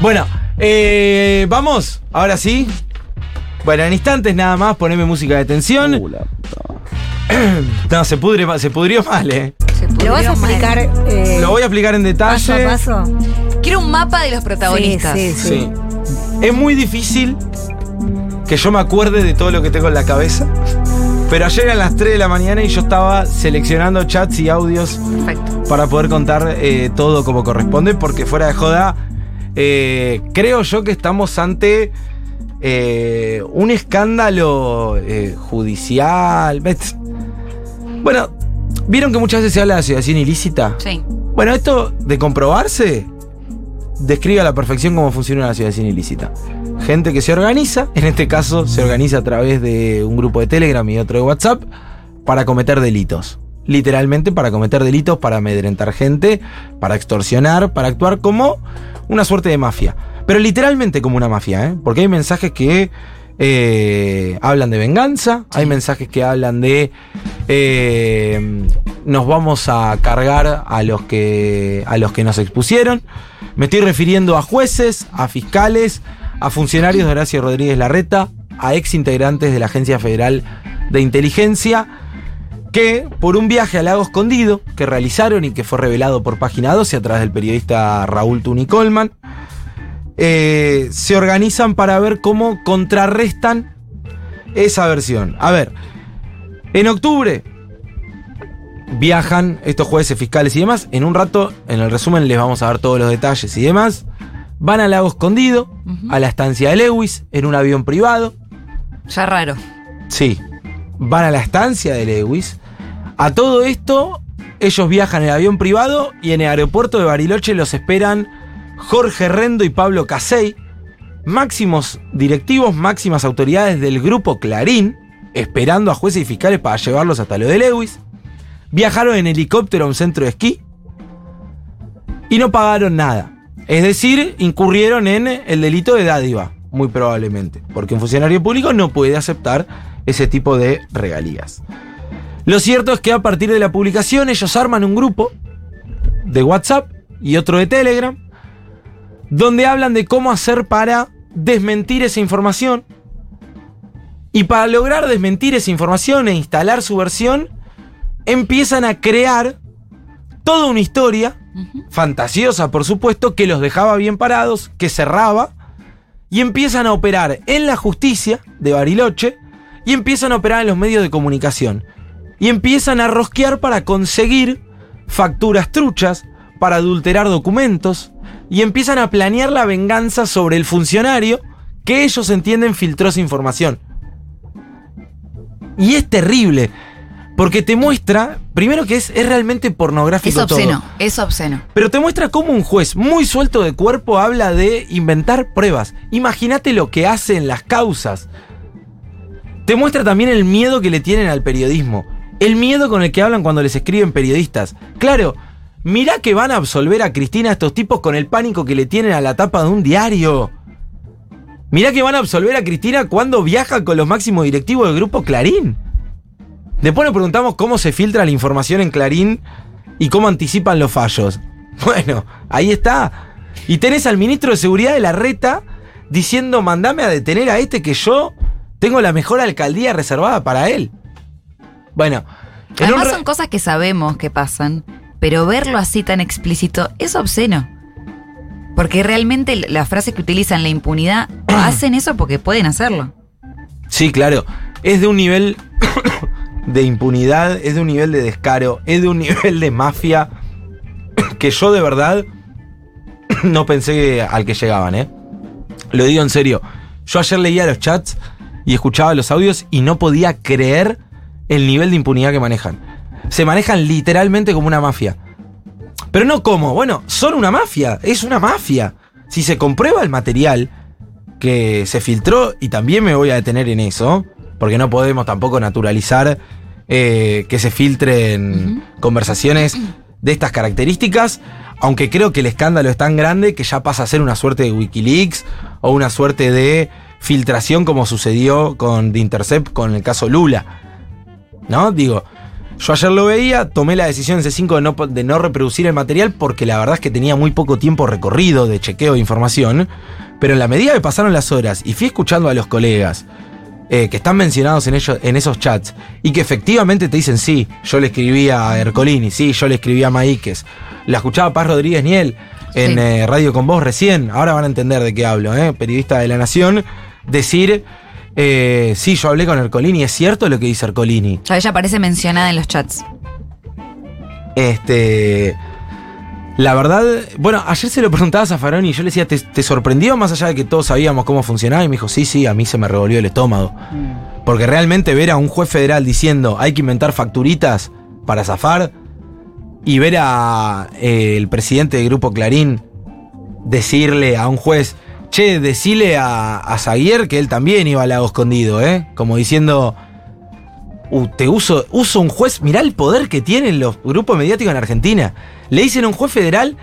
Bueno, eh, vamos, ahora sí. Bueno, en instantes nada más, poneme música de tensión. Uh. No, se, pudre, se pudrió mal, eh. Se ¿Lo vas a pudrió mal. explicar eh, Lo voy a explicar en paso detalle. a paso? Quiero un mapa de los protagonistas. Sí, sí, Sí. Es muy difícil que yo me acuerde de todo lo que tengo en la cabeza. Pero ayer eran las 3 de la mañana y yo estaba seleccionando chats y audios Perfecto. para poder contar eh, todo como corresponde, porque fuera de joda, eh, creo yo que estamos ante eh, un escándalo eh, judicial. Bueno, ¿vieron que muchas veces se habla de asociación ilícita? Sí. Bueno, esto de comprobarse describe a la perfección cómo funciona una asociación ilícita. Gente que se organiza, en este caso se organiza a través de un grupo de Telegram y otro de WhatsApp, para cometer delitos. Literalmente para cometer delitos, para amedrentar gente, para extorsionar, para actuar como una suerte de mafia. Pero literalmente como una mafia, ¿eh? Porque hay mensajes que eh, hablan de venganza, hay mensajes que hablan de eh, nos vamos a cargar a los que a los que nos expusieron. Me estoy refiriendo a jueces, a fiscales, a funcionarios de Horacio Rodríguez Larreta, a ex integrantes de la Agencia Federal de Inteligencia que por un viaje al lago escondido que realizaron y que fue revelado por Página 12 a través del periodista Raúl Tuni Colman, eh, se organizan para ver cómo contrarrestan esa versión. A ver, en octubre viajan estos jueces fiscales y demás. En un rato, en el resumen, les vamos a dar todos los detalles y demás. Van al lago escondido, a la estancia de Lewis, en un avión privado. Ya raro. Sí. Van a la estancia de Lewis. A todo esto, ellos viajan en avión privado y en el aeropuerto de Bariloche los esperan Jorge Rendo y Pablo Casey, máximos directivos, máximas autoridades del grupo Clarín, esperando a jueces y fiscales para llevarlos hasta lo de Lewis. Viajaron en helicóptero a un centro de esquí y no pagaron nada. Es decir, incurrieron en el delito de dádiva, muy probablemente, porque un funcionario público no puede aceptar ese tipo de regalías. Lo cierto es que a partir de la publicación ellos arman un grupo de WhatsApp y otro de Telegram, donde hablan de cómo hacer para desmentir esa información. Y para lograr desmentir esa información e instalar su versión, empiezan a crear toda una historia fantasiosa, por supuesto, que los dejaba bien parados, que cerraba, y empiezan a operar en la justicia de Bariloche, y empiezan a operar en los medios de comunicación, y empiezan a rosquear para conseguir facturas truchas, para adulterar documentos, y empiezan a planear la venganza sobre el funcionario que ellos entienden filtró esa información. Y es terrible, porque te muestra, primero que es, es realmente pornográfico Es obsceno. todo. Es obsceno. Pero te muestra cómo un juez muy suelto de cuerpo habla de inventar pruebas. Imagínate lo que hacen las causas. Te muestra también el miedo que le tienen al periodismo. El miedo con el que hablan cuando les escriben periodistas. Claro, mirá que van a absolver a Cristina estos tipos con el pánico que le tienen a la tapa de un diario. Mirá que van a absolver a Cristina cuando viaja con los máximos directivos del grupo Clarín. Después nos preguntamos cómo se filtra la información en Clarín y cómo anticipan los fallos. Bueno, ahí está. Y tenés al ministro de Seguridad de la Reta diciendo, mandame a detener a este que yo tengo la mejor alcaldía reservada para él. Bueno, Además son cosas que sabemos que pasan, pero verlo así tan explícito es obsceno. Porque realmente las frases que utilizan la impunidad hacen eso porque pueden hacerlo. Sí, claro. Es de un nivel de impunidad, es de un nivel de descaro, es de un nivel de mafia que yo de verdad no pensé al que llegaban, ¿eh? Lo digo en serio. Yo ayer leía los chats y escuchaba los audios y no podía creer el nivel de impunidad que manejan. Se manejan literalmente como una mafia. Pero no como, bueno, son una mafia, es una mafia. Si se comprueba el material que se filtró, y también me voy a detener en eso, porque no podemos tampoco naturalizar eh, que se filtren conversaciones de estas características, aunque creo que el escándalo es tan grande que ya pasa a ser una suerte de Wikileaks o una suerte de filtración como sucedió con The Intercept con el caso Lula. ¿No? Digo, Yo ayer lo veía, tomé la decisión en C5 de no, de no reproducir el material porque la verdad es que tenía muy poco tiempo recorrido de chequeo de información. Pero en la medida que pasaron las horas y fui escuchando a los colegas eh, que están mencionados en, ellos, en esos chats y que efectivamente te dicen, sí, yo le escribí a Ercolini, sí, yo le escribí a Maíquez, la escuchaba Paz Rodríguez Niel en Sí. eh, Radio con Vos recién, ahora van a entender de qué hablo, ¿eh? periodista de La Nación, decir, eh, sí, yo hablé con Ercolini, es cierto lo que dice Ercolini. Ya ella aparece mencionada en los chats. Este. La verdad, bueno, ayer se lo preguntaba a Zaffaroni y yo le decía, ¿te, te sorprendió más allá de que todos sabíamos cómo funcionaba? Y me dijo, sí, sí, a mí se me revolvió el estómago. Porque realmente ver a un juez federal diciendo, hay que inventar facturitas para zafar, y ver a eh, el presidente del grupo Clarín decirle a un juez, che, decile a, a Zaguier que él también iba al lago escondido, ¿eh? Como diciendo, "Uh, te uso, uso un juez, mirá el poder que tienen los grupos mediáticos en Argentina. Le dicen a un juez federal,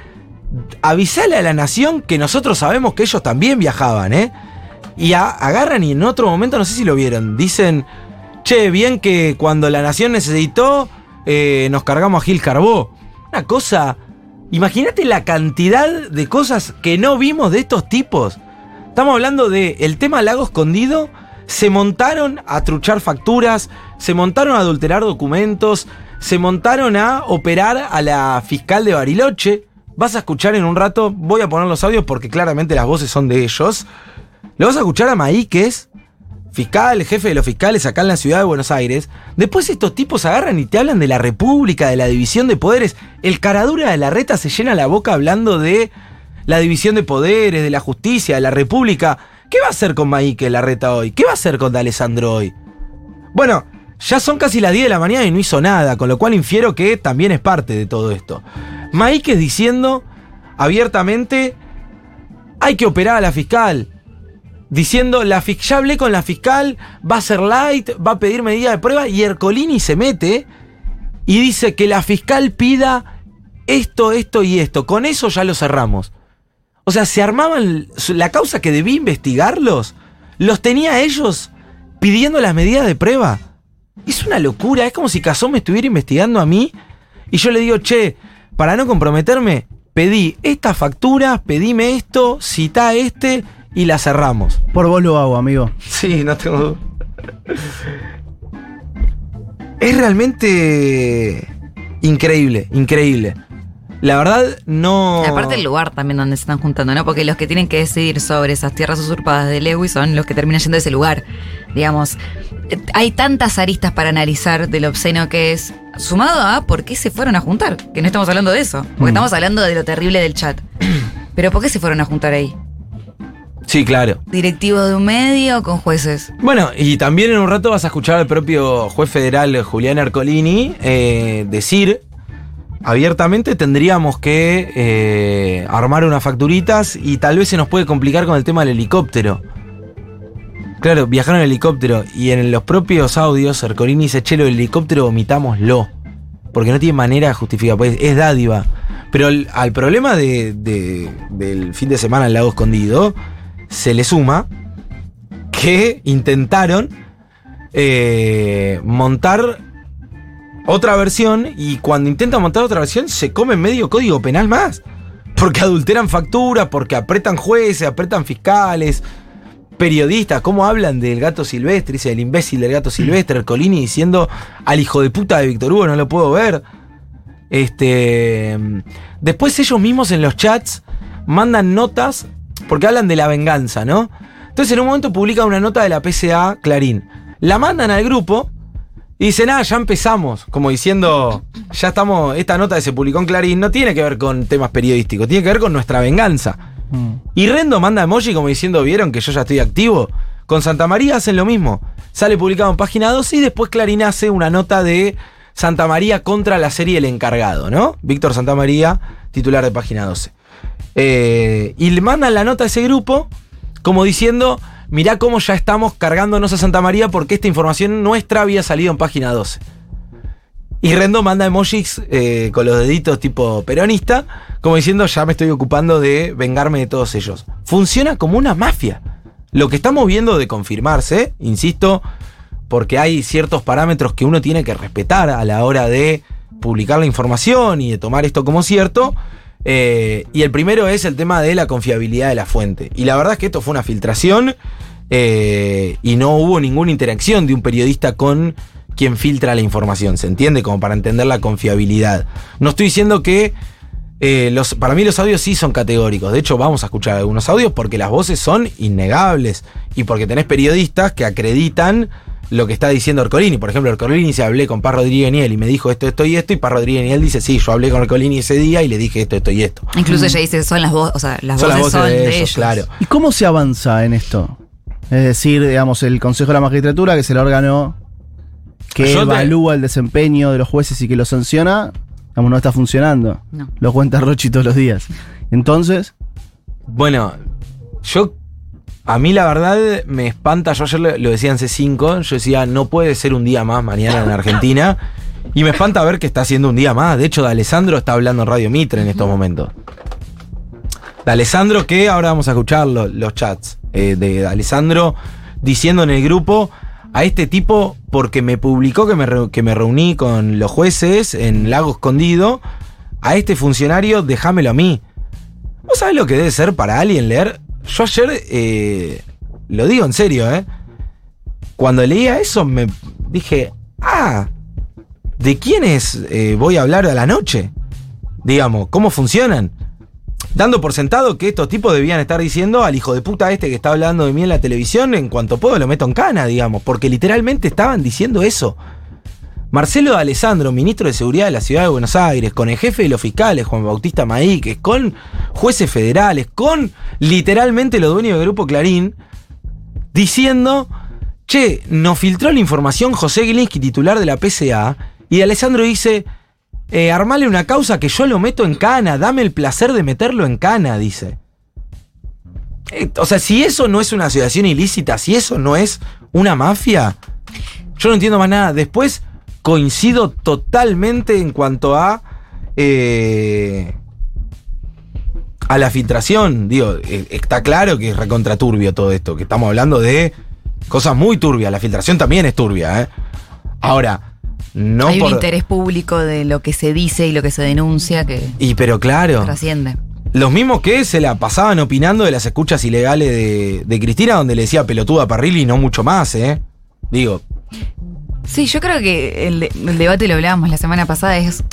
avisale a la nación que nosotros sabemos que ellos también viajaban, ¿eh? Y agarran y en otro momento, no sé si lo vieron, dicen, che, bien que cuando la nación necesitó, eh, nos cargamos a Gil Carbó. Una cosa, imagínate la cantidad de cosas que no vimos de estos tipos. Estamos hablando de el tema Lago Escondido. Se montaron a truchar facturas, se montaron a adulterar documentos, se montaron a operar a la fiscal de Bariloche. Vas a escuchar en un rato, voy a poner los audios porque claramente las voces son de ellos. Le vas a escuchar a Maíquez, fiscal, jefe de los fiscales acá en la ciudad de Buenos Aires. Después estos tipos agarran y te hablan de la República, de la división de poderes. El caradura de la reta se llena la boca hablando de la división de poderes, de la justicia, de la República. ¿Qué va a hacer con Maíquez la reta hoy? ¿Qué va a hacer con D'Alessandro hoy? Bueno, ya son casi las 10 de la mañana y no hizo nada, con lo cual infiero que también es parte de todo esto. Maíquez diciendo abiertamente, hay que operar a la fiscal diciendo, la ya hablé con la fiscal, va a ser light, va a pedir medida de prueba, y Ercolini se mete y dice que la fiscal pida esto, esto y esto. Con eso ya lo cerramos. O sea, se armaban la causa que debía investigarlos, los tenía ellos pidiendo las medidas de prueba. Es una locura, es como si Cazó me estuviera investigando a mí y yo le digo, che, para no comprometerme, pedí estas facturas, pedime esto, cita este y la cerramos. Por vos lo hago, amigo. Sí, no tengo duda. Es realmente increíble, increíble. La verdad, no. Aparte el lugar también donde se están juntando, ¿no? Porque los que tienen que decidir sobre esas tierras usurpadas de Lewis son los que terminan yendo a ese lugar. Digamos, hay tantas aristas para analizar de lo obsceno que es, sumado a por qué se fueron a juntar, que no estamos hablando de eso, porque Mm. estamos hablando de lo terrible del chat. Pero ¿por qué se fueron a juntar ahí? Sí, claro. Directivos de un medio con jueces. Bueno, y también en un rato vas a escuchar al propio juez federal Julián Ercolini eh, decir abiertamente tendríamos que eh, armar unas facturitas y tal vez se nos puede complicar con el tema del helicóptero. Claro, viajaron en helicóptero y en los propios audios Ercolini dice, che, lo del helicóptero vomitámoslo. Porque no tiene manera de justificar, pues es dádiva. Pero al, al problema de- de- del fin de semana al lago escondido se le suma que intentaron eh, montar otra versión y cuando intentan montar otra versión se come medio código penal más. Porque adulteran facturas, porque apretan jueces, apretan fiscales, periodistas, cómo hablan del gato silvestre, dice el imbécil del gato silvestre, el Colini diciendo al hijo de puta de Víctor Hugo, no lo puedo ver. Este. Después ellos mismos en los chats mandan notas porque hablan de la venganza, ¿no? Entonces en un momento publican una nota de la PCA Clarín. La mandan al grupo y dicen, ah, ya empezamos. Como diciendo, ya estamos, esta nota que se publicó en Clarín no tiene que ver con temas periodísticos, tiene que ver con nuestra venganza. Mm. Y Rendo manda emoji como diciendo, ¿vieron que yo ya estoy activo? Con Santa María hacen lo mismo. Sale publicado en página 2 y después Clarín hace una nota de Santa María contra la serie El Encargado, ¿no? Víctor Santa María, titular de página 12. Eh, y le mandan la nota a ese grupo como diciendo, mirá cómo ya estamos cargándonos a Santa María porque esta información nuestra había salido en página 12. Y Rendo manda emojis eh, con los deditos tipo peronista, como diciendo ya me estoy ocupando de vengarme de todos ellos. Funciona como una mafia. Lo que estamos viendo de confirmarse, insisto, porque hay ciertos parámetros que uno tiene que respetar a la hora de publicar la información y de tomar esto como cierto. Eh, y el primero es el tema de la confiabilidad de la fuente. Y la verdad es que esto fue una filtración eh, y no hubo ninguna interacción de un periodista con quien filtra la información, ¿se entiende? Como para entender la confiabilidad. No estoy diciendo que eh, los, para mí los audios sí son categóricos. De hecho, vamos a escuchar algunos audios porque las voces son innegables y porque tenés periodistas que acreditan lo que está diciendo Ercolini. Por ejemplo, Ercolini se hablé con Paz Rodríguez Niel y me dijo esto, esto y esto, y Paz Rodríguez Niel dice, sí, yo hablé con Ercolini ese día y le dije esto, esto y esto. Incluso ella dice, son las, voces, o sea, las voces, son de, ellos, Claro. ¿Y cómo se avanza en esto? Es decir, digamos, el Consejo de la Magistratura, que es el órgano que Yo te- evalúa el desempeño de los jueces y que los sanciona, digamos, no está funcionando. No. Lo cuenta Rochi todos los días. Entonces, Bueno, yo. A mí la verdad me espanta, yo ayer lo, decía en C5, yo decía, no puede ser un día más mañana en Argentina. Y me espanta ver que está haciendo un día más. De hecho, de Alessandro está hablando en Radio Mitre en estos momentos. De Alessandro, que ahora vamos a escuchar lo- los chats eh, de Alessandro diciendo en el grupo a este tipo, porque me publicó que me, que me reuní con los jueces en Lago Escondido, a este funcionario, déjamelo a mí. ¿Vos sabés lo que debe ser para alguien leer? Yo ayer, eh, lo digo en serio, ¿eh? Cuando leía eso me dije, ah, ¿de quiénes eh, voy a hablar a la noche? Digamos, ¿cómo funcionan? Dando por sentado que estos tipos debían estar diciendo al hijo de puta este que está hablando de mí en la televisión, en cuanto puedo lo meto en cana, digamos, porque literalmente estaban diciendo eso. Marcelo Alessandro, ministro de Seguridad de la Ciudad de Buenos Aires, con el jefe de los fiscales, Juan Bautista Maíquez, con jueces federales, con literalmente los dueños del Grupo Clarín, diciendo, che, nos filtró la información José Gilinski, titular de la PCA, y Alessandro dice, eh, armale una causa que yo lo meto en cana, dame el placer de meterlo en cana, dice. Eh, o sea, si eso no es una asociación ilícita, si eso no es una mafia, yo no entiendo más nada. Después coincido totalmente en cuanto a. eh, a la filtración. Digo, eh, está claro que es recontraturbio todo esto, que estamos hablando de cosas muy turbias. La filtración también es turbia, ¿eh? Ahora, no Hay por. un interés público de lo que se dice y lo que se denuncia que Y pero claro. trasciende. Los mismos que se la pasaban opinando de las escuchas ilegales de, de Cristina, donde le decía pelotuda a Parrilli y no mucho más, ¿eh? Digo, Sí, yo creo que el, de- el debate lo hablábamos la semana pasada es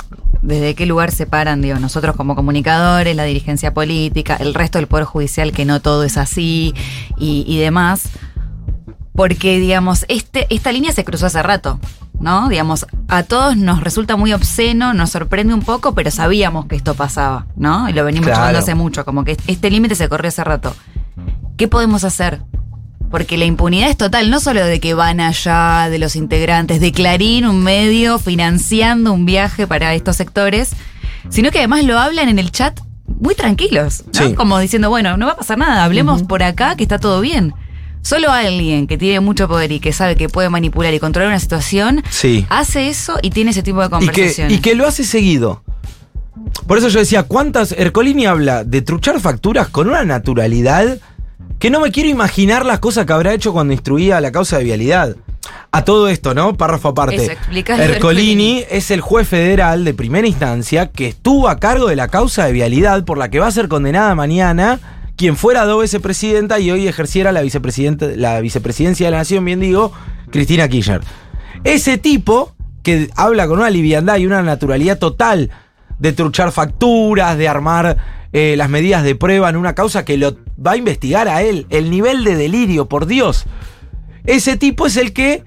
desde qué lugar se paran, digo, nosotros como comunicadores, la dirigencia política, el resto del Poder Judicial, que no todo es así y, y demás. Porque, digamos, este, esta línea se cruzó hace rato, ¿no? Digamos, a todos nos resulta muy obsceno, nos sorprende un poco, pero sabíamos que esto pasaba, ¿no? Y lo venimos Claro. hace mucho, como que este límite se corrió hace rato. ¿Qué podemos hacer? Porque la impunidad es total, no solo de que van allá, de los integrantes, de Clarín, un medio financiando un viaje para estos sectores, sino que además lo hablan en el chat muy tranquilos, ¿no? Sí. Como diciendo, bueno, no va a pasar nada, hablemos por acá que está todo bien. Solo alguien que tiene mucho poder y que sabe que puede manipular y controlar una situación, sí. hace eso y tiene ese tipo de Y que, conversaciones. y que lo hace seguido. Por eso yo decía, ¿cuántas? Ercolini habla de truchar facturas con una naturalidad que no me quiero imaginar las cosas que habrá hecho cuando instruía la causa de vialidad. A todo esto, ¿no? Párrafo aparte. Ercolini es el juez federal de primera instancia que estuvo a cargo de la causa de vialidad por la que va a ser condenada mañana quien fuera dos veces presidenta y hoy ejerciera la, la vicepresidencia de la nación, bien digo, Cristina Kirchner. Ese tipo que habla con una liviandad y una naturalidad total de truchar facturas, de armar eh, las medidas de prueba en una causa que lo va a investigar a él. El nivel de delirio, por Dios. Ese tipo es el que.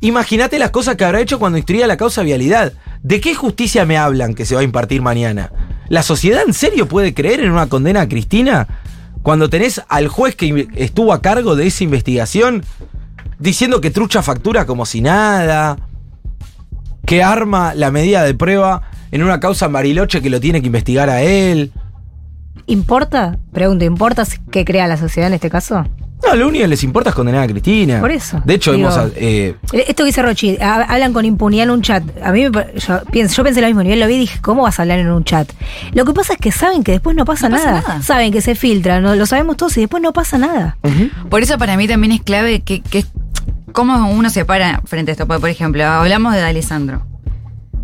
Imagínate las cosas que habrá hecho cuando instruía la causa vialidad. ¿De qué justicia me hablan que se va a impartir mañana? ¿La sociedad en serio puede creer en una condena a Cristina? Cuando tenés al juez que estuvo a cargo de esa investigación diciendo que trucha factura como si nada, que arma la medida de prueba en una causa en Bariloche que lo tiene que investigar a él. ¿Importa? Pregunto, ¿importa que crea la sociedad en este caso? No, lo único que les importa es condenar a Cristina. Por eso, De hecho, digo- hemos. eh, Esto que dice Rochi, ha- hablan con impunidad en un chat. A mí yo, pienso, yo pensé lo mismo, nivel lo vi y dije, ¿cómo vas a hablar en un chat? Lo que pasa es que saben que después no pasa, No pasa nada. nada. Saben que se filtra, no, lo sabemos todos y después no pasa nada. Por eso para mí también es clave que, que cómo uno se para frente a esto. Por ejemplo, hablamos de D'Alessandro.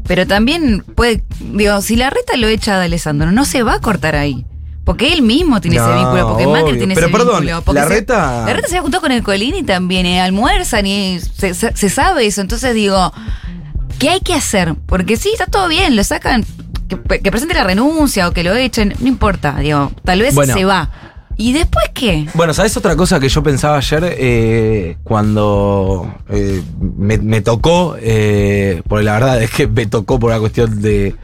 Pero también puede, digo, si la reta lo echa a D'Alessandro, no se va a cortar ahí. Porque él mismo tiene ese vínculo, porque obvio. Macri tiene Pero ese perdón, vínculo. porque la se- reta- La reta se juntó con el Colini también, eh, almuerzan y se, se- se sabe eso. Entonces digo, ¿qué hay que hacer? Porque sí, está todo bien, lo sacan, que, que presente la renuncia o que lo echen, no importa, digo, tal vez Bueno. se va. ¿Y después qué? Bueno, ¿sabes otra cosa que yo pensaba ayer eh, cuando eh, me, me tocó? eh, porque la verdad es que me tocó por una cuestión de,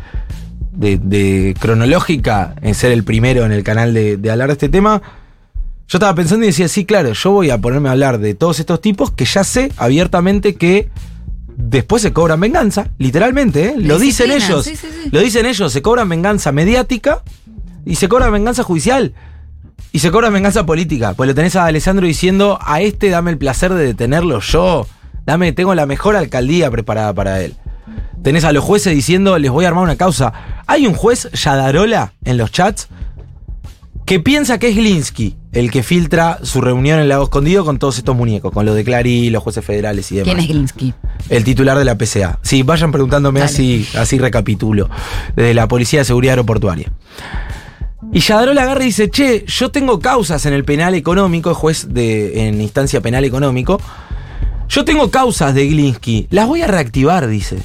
de- de cronológica en ser el primero en el canal de, de hablar de este tema. Yo estaba pensando y decía, sí, claro, yo voy a ponerme a hablar de todos estos tipos que ya sé abiertamente que después se cobran venganza, literalmente, ¿eh? lo dicen ellos. sí, sí, sí. Lo dicen ellos, se cobran venganza mediática y se cobra venganza judicial. Y se cobra venganza política. Pues lo tenés a Alessandro diciendo, a este dame el placer de detenerlo yo. Dame, tengo la mejor alcaldía preparada para él. Tenés a los jueces diciendo, les voy a armar una causa. Hay un juez, Yadarola, en los chats, que piensa que es Glinsky el que filtra su reunión en el Lago Escondido con todos estos muñecos, con lo de Clarí, los jueces federales y demás. ¿Quién es Glinsky? El titular de la PCA. Sí, vayan preguntándome Dale. así, así recapitulo. De la Policía de Seguridad Aeroportuaria. Y Yadrola agarra y dice, che, yo tengo causas en el penal económico, juez de, en instancia penal económico. Yo tengo causas de Glinsky, las voy a reactivar, dice.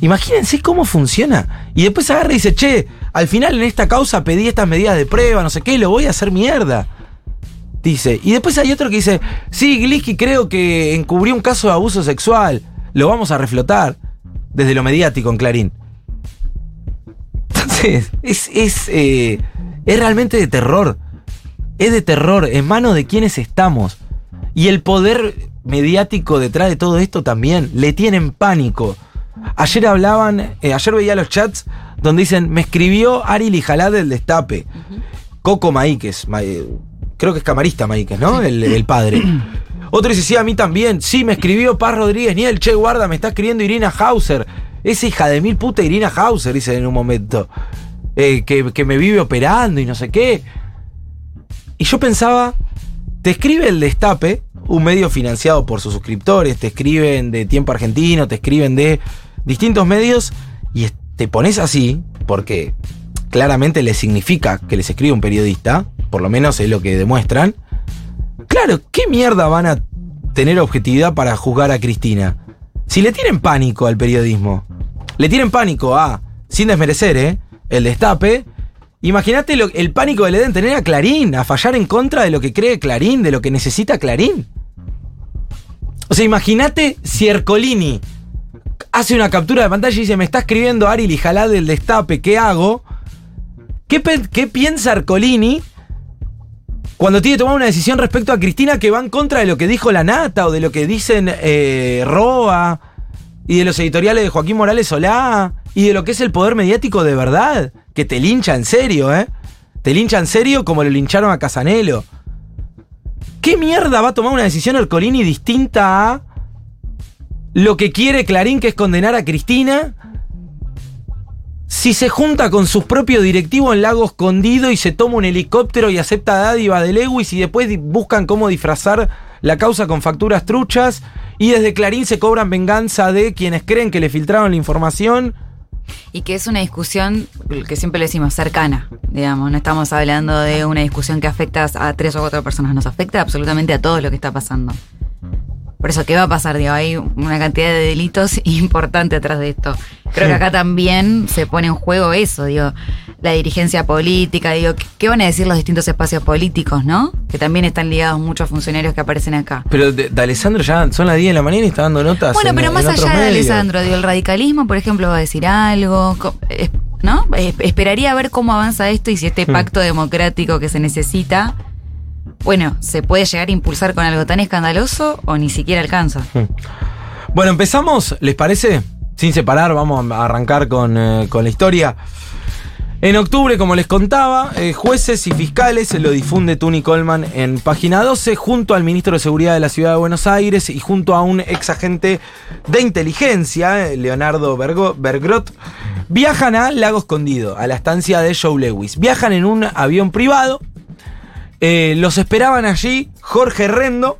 Imagínense cómo funciona. Y después agarra y dice, che, al final en esta causa pedí estas medidas de prueba, no sé qué, lo voy a hacer mierda. Dice. Y después hay otro que dice, sí, Glinsky creo que encubrió un caso de abuso sexual. Lo vamos a reflotar. Desde lo mediático en Clarín. Entonces, es, es, eh, es realmente de terror. Es de terror. En manos de quienes estamos. Y el poder mediático detrás de todo esto también. Le tienen pánico. Ayer hablaban, eh, ayer veía los chats donde dicen, me escribió Ari Lijalá del Destape. Coco Maíquez, Ma- eh, creo que es camarista Maíquez, ¿no? El, el padre. Otro dice, sí, a mí también. Sí, me escribió Paz Rodríguez, ni el Che Guarda, me está escribiendo Irina Hauser. Esa hija de mil puta Irina Hauser, dice en un momento. Eh, que, que me vive operando y no sé qué. Y yo pensaba, te escribe el Destape, un medio financiado por sus suscriptores, te escriben de Tiempo Argentino, te escriben de distintos medios, y es- te pones así, porque claramente les significa que les escribe un periodista, por lo menos es lo que demuestran. Claro, ¿qué mierda van a tener objetividad para juzgar a Cristina? Si le tienen pánico al periodismo, le tienen pánico a, sin desmerecer, ¿eh? el destape, imagínate el pánico que le deben tener a Clarín, a fallar en contra de lo que cree Clarín, de lo que necesita Clarín. O sea, imagínate si Ercolini hace una captura de pantalla y dice, me está escribiendo Ari Lijalá del destape, ¿qué hago? ¿Qué, qué piensa Ercolini cuando tiene que tomar una decisión respecto a Cristina que va en contra de lo que dijo la Nata o de lo que dicen eh, Roa y de los editoriales de Joaquín Morales Solá y de lo que es el poder mediático de verdad? Que te lincha en serio, ¿eh? Te lincha en serio como lo lincharon a Casanelo. ¿Qué mierda va a tomar una decisión Ercolini distinta a lo que quiere Clarín, que es condenar a Cristina? Si se junta con sus propios directivos en Lago Escondido y se toma un helicóptero y acepta dádiva de Lewis y después buscan cómo disfrazar la causa con facturas truchas y desde Clarín se cobran venganza de quienes creen que le filtraron la información. Y que es una discusión que siempre le decimos cercana, digamos. No estamos hablando de una discusión que afecta a tres o cuatro personas, nos afecta absolutamente a todo lo que está pasando. Por eso, ¿qué va a pasar? Digo, hay una cantidad de delitos importante atrás de esto. Creo que acá también se pone en juego eso, digo, la dirigencia política, digo, ¿qué- ¿qué van a decir los distintos espacios políticos, no? Que también están ligados muchos funcionarios que aparecen acá. Pero de, de Alessandro ya son las 10 de la mañana y está dando notas. Bueno, en- pero más allá de medios. Alessandro, digo, el radicalismo, por ejemplo, va a decir algo, ¿no? Es- Esperaría ver cómo avanza esto y si este Hmm. pacto democrático que se necesita, bueno, se puede llegar a impulsar con algo tan escandaloso o ni siquiera alcanza. Bueno, empezamos, ¿les parece? Sin separar, vamos a arrancar con, eh, con la historia. En octubre, como les contaba, eh, jueces y fiscales lo difunde Tuni Coleman en página 12, junto al ministro de Seguridad de la Ciudad de Buenos Aires y junto a un ex agente de inteligencia, eh, Leonardo Bergo- Bergrot, viajan a Lago Escondido, a la estancia de Joe Lewis. Viajan en un avión privado. Eh, los esperaban allí Jorge Rendo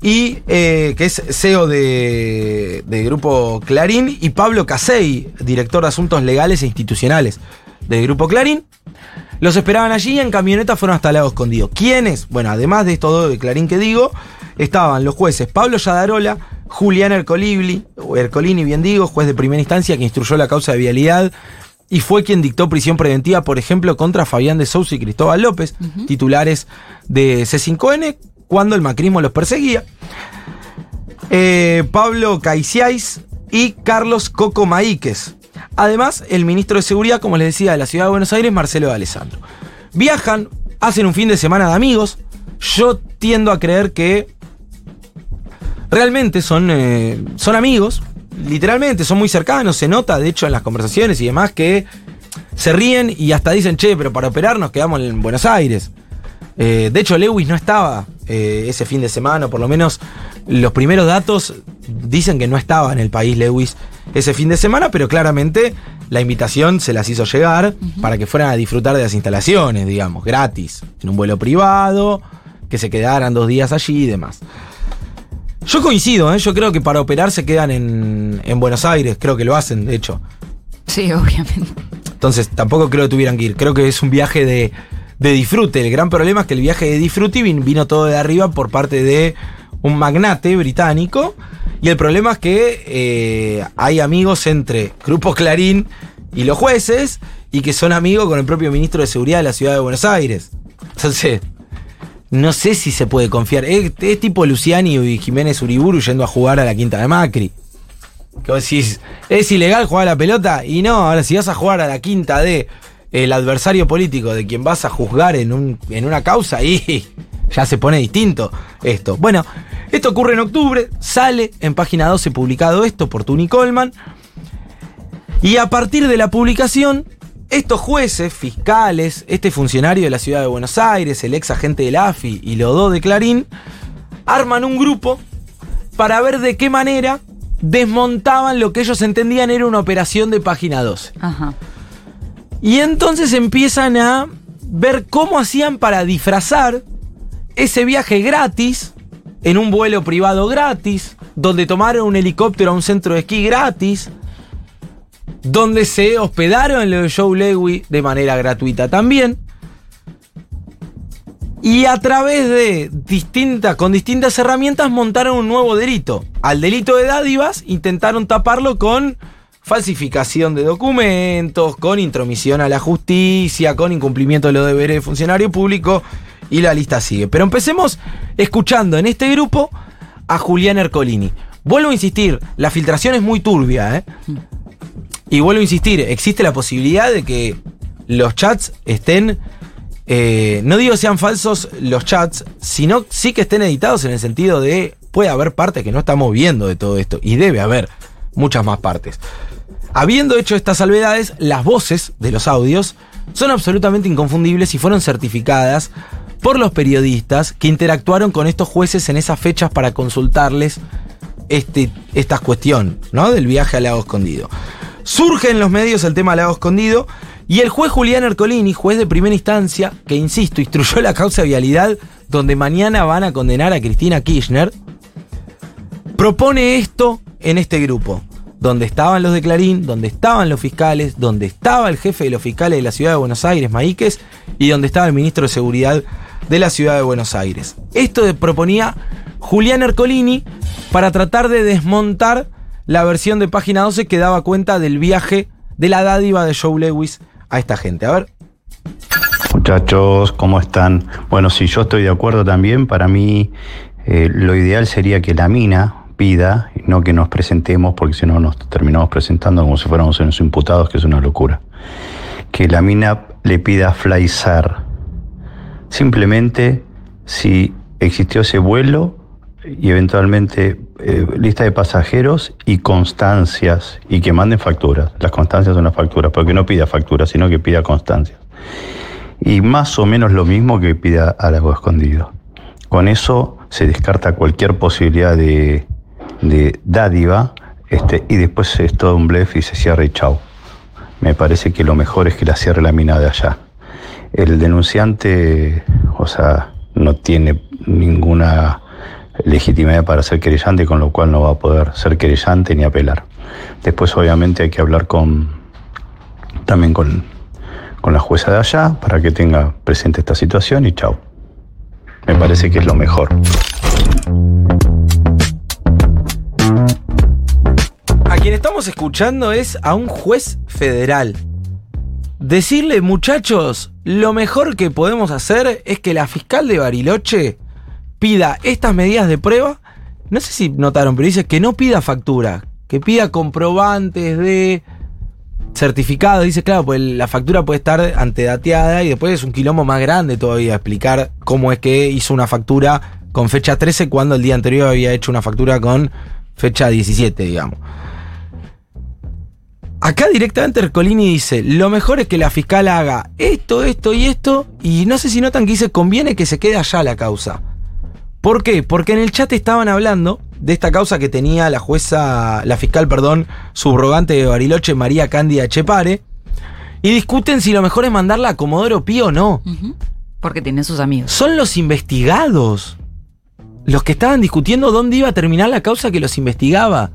y eh, que es CEO de, Grupo Clarín, y Pablo Casey, director de Asuntos Legales e Institucionales del Grupo Clarín. Los esperaban allí y en camioneta fueron hasta Lago Escondido. ¿Quiénes? Bueno, además de estos dos de Clarín que digo, estaban los jueces Pablo Yadarola, Julián Ercolini, bien digo, juez de primera instancia que instruyó la causa de vialidad y fue quien dictó prisión preventiva, por ejemplo, contra Fabián de Sousa y Cristóbal López, titulares de C5N, cuando el macrismo los perseguía. Eh, Pablo Caiciais y Carlos Coco Maíquez. Además, el ministro de Seguridad, como les decía, de la ciudad de Buenos Aires, Marcelo de Alessandro. Viajan, hacen un fin de semana de amigos. Yo tiendo a creer que realmente son, eh, son amigos, literalmente, son muy cercanos, se nota, de hecho, en las conversaciones y demás, que se ríen y hasta dicen, che, pero para operar nos quedamos en Buenos Aires. Eh, de hecho, Lewis no estaba eh, ese fin de semana, o por lo menos los primeros datos dicen que no estaba en el país Lewis ese fin de semana, pero claramente la invitación se las hizo llegar para que fueran a disfrutar de las instalaciones, digamos, gratis, en un vuelo privado, que se quedaran dos días allí y demás. Yo coincido, ¿eh? yo creo que para operar se quedan en, en Buenos Aires, creo que lo hacen, de hecho. Sí, obviamente. Entonces tampoco creo que tuvieran que ir. Creo que es un viaje de, de disfrute. El gran problema es que el viaje de disfrute vin- vino todo de arriba por parte de un magnate británico. Y el problema es que eh, hay amigos entre Grupo Clarín y los jueces y que son amigos con el propio ministro de Seguridad de la ciudad de Buenos Aires. Entonces, no sé si se puede confiar. Es, tipo Luciani y Jiménez Uriburu yendo a jugar a la quinta de Macri. Que vos decís, ¿es ilegal jugar a la pelota? Y no, ahora si vas a jugar a la quinta de el adversario político de quien vas a juzgar en, un, en una causa, y ya se pone distinto esto. Bueno, esto ocurre en octubre, sale en página 12 publicado esto por Tuni Coleman. Y a partir de la publicación, estos jueces, fiscales, este funcionario de la ciudad de Buenos Aires, el ex agente del AFI y los dos de Clarín, arman un grupo para ver de qué manera desmontaban lo que ellos entendían era una operación de página 12. Ajá. Y entonces empiezan a ver cómo hacían para disfrazar ese viaje gratis, en un vuelo privado gratis, donde tomaron un helicóptero a un centro de esquí gratis, donde se hospedaron el Joe Lewy de manera gratuita también. Y a través de distintas, con distintas herramientas montaron un nuevo delito. Al delito de dádivas intentaron taparlo con falsificación de documentos, con intromisión a la justicia, con incumplimiento de los deberes de funcionario público y la lista sigue. Pero empecemos escuchando en este grupo a Julián Ercolini. Vuelvo a insistir, la filtración es muy turbia, ¿eh? Y vuelvo a insistir, existe la posibilidad de que los chats estén. eh, no digo sean falsos los chats, sino sí que estén editados en el sentido de puede haber partes que no estamos viendo de todo esto. Y debe haber muchas más partes. Habiendo hecho estas salvedades, las voces de los audios son absolutamente inconfundibles y fueron certificadas por los periodistas que interactuaron con estos jueces en esas fechas para consultarles este, esta cuestión, ¿no? Del viaje al lago escondido. Surge en los medios el tema lago escondido y el juez Julián Ercolini, juez de primera instancia, que insisto, instruyó la causa de vialidad donde mañana van a condenar a Cristina Kirchner, propone esto en este grupo, donde estaban los de Clarín, donde estaban los fiscales, donde estaba el jefe de los fiscales de la ciudad de Buenos Aires, Maíquez, y donde estaba el ministro de Seguridad de la ciudad de Buenos Aires. Esto proponía Julián Ercolini para tratar de desmontar la versión de página 12 que daba cuenta del viaje de la dádiva de Joe Lewis a esta gente. A ver. Muchachos, ¿cómo están? Bueno, si yo estoy de acuerdo también, para mí eh, lo ideal sería que la mina pida, no que nos presentemos, porque si no nos terminamos presentando como si fuéramos unos imputados, que es una locura. Que la mina le pida Flyzar. Simplemente si existió ese vuelo y eventualmente eh, lista de pasajeros y constancias y que manden facturas. Las constancias son las facturas, pero que no pida facturas, sino que pida constancias y más o menos lo mismo que pida a lago escondido. Con eso se descarta cualquier posibilidad de, de dádiva este, y después es todo un blef y se cierra y chau. Me parece que lo mejor es que la cierre la mina de allá. El denunciante, o sea, no tiene ninguna legitimidad para ser querellante, con lo cual no va a poder ser querellante ni apelar. Después obviamente hay que hablar con también con, con la jueza de allá para que tenga presente esta situación y chao. Me parece que es lo mejor. A quien estamos escuchando es a un juez federal. Decirle, muchachos, lo mejor que podemos hacer es que la fiscal de Bariloche pida estas medidas de prueba. No sé si notaron, pero dice que no pida factura, que pida comprobantes de certificado. Dice, claro, pues la factura puede estar antedateada y después es un quilombo más grande todavía explicar cómo es que hizo una factura con fecha 13 cuando el día anterior había hecho una factura con fecha 17, digamos. Acá directamente Ercolini dice, lo mejor es que la fiscal haga esto, esto y esto, y no sé si notan que dice, conviene que se quede allá la causa. ¿Por qué? Porque en el chat estaban hablando de esta causa que tenía la jueza, la fiscal, perdón, subrogante de Bariloche, María Cándida Chepare, y discuten si lo mejor es mandarla a Comodoro Pi o no. Porque tiene sus amigos. Son los investigados los que estaban discutiendo dónde iba a terminar la causa que los investigaba.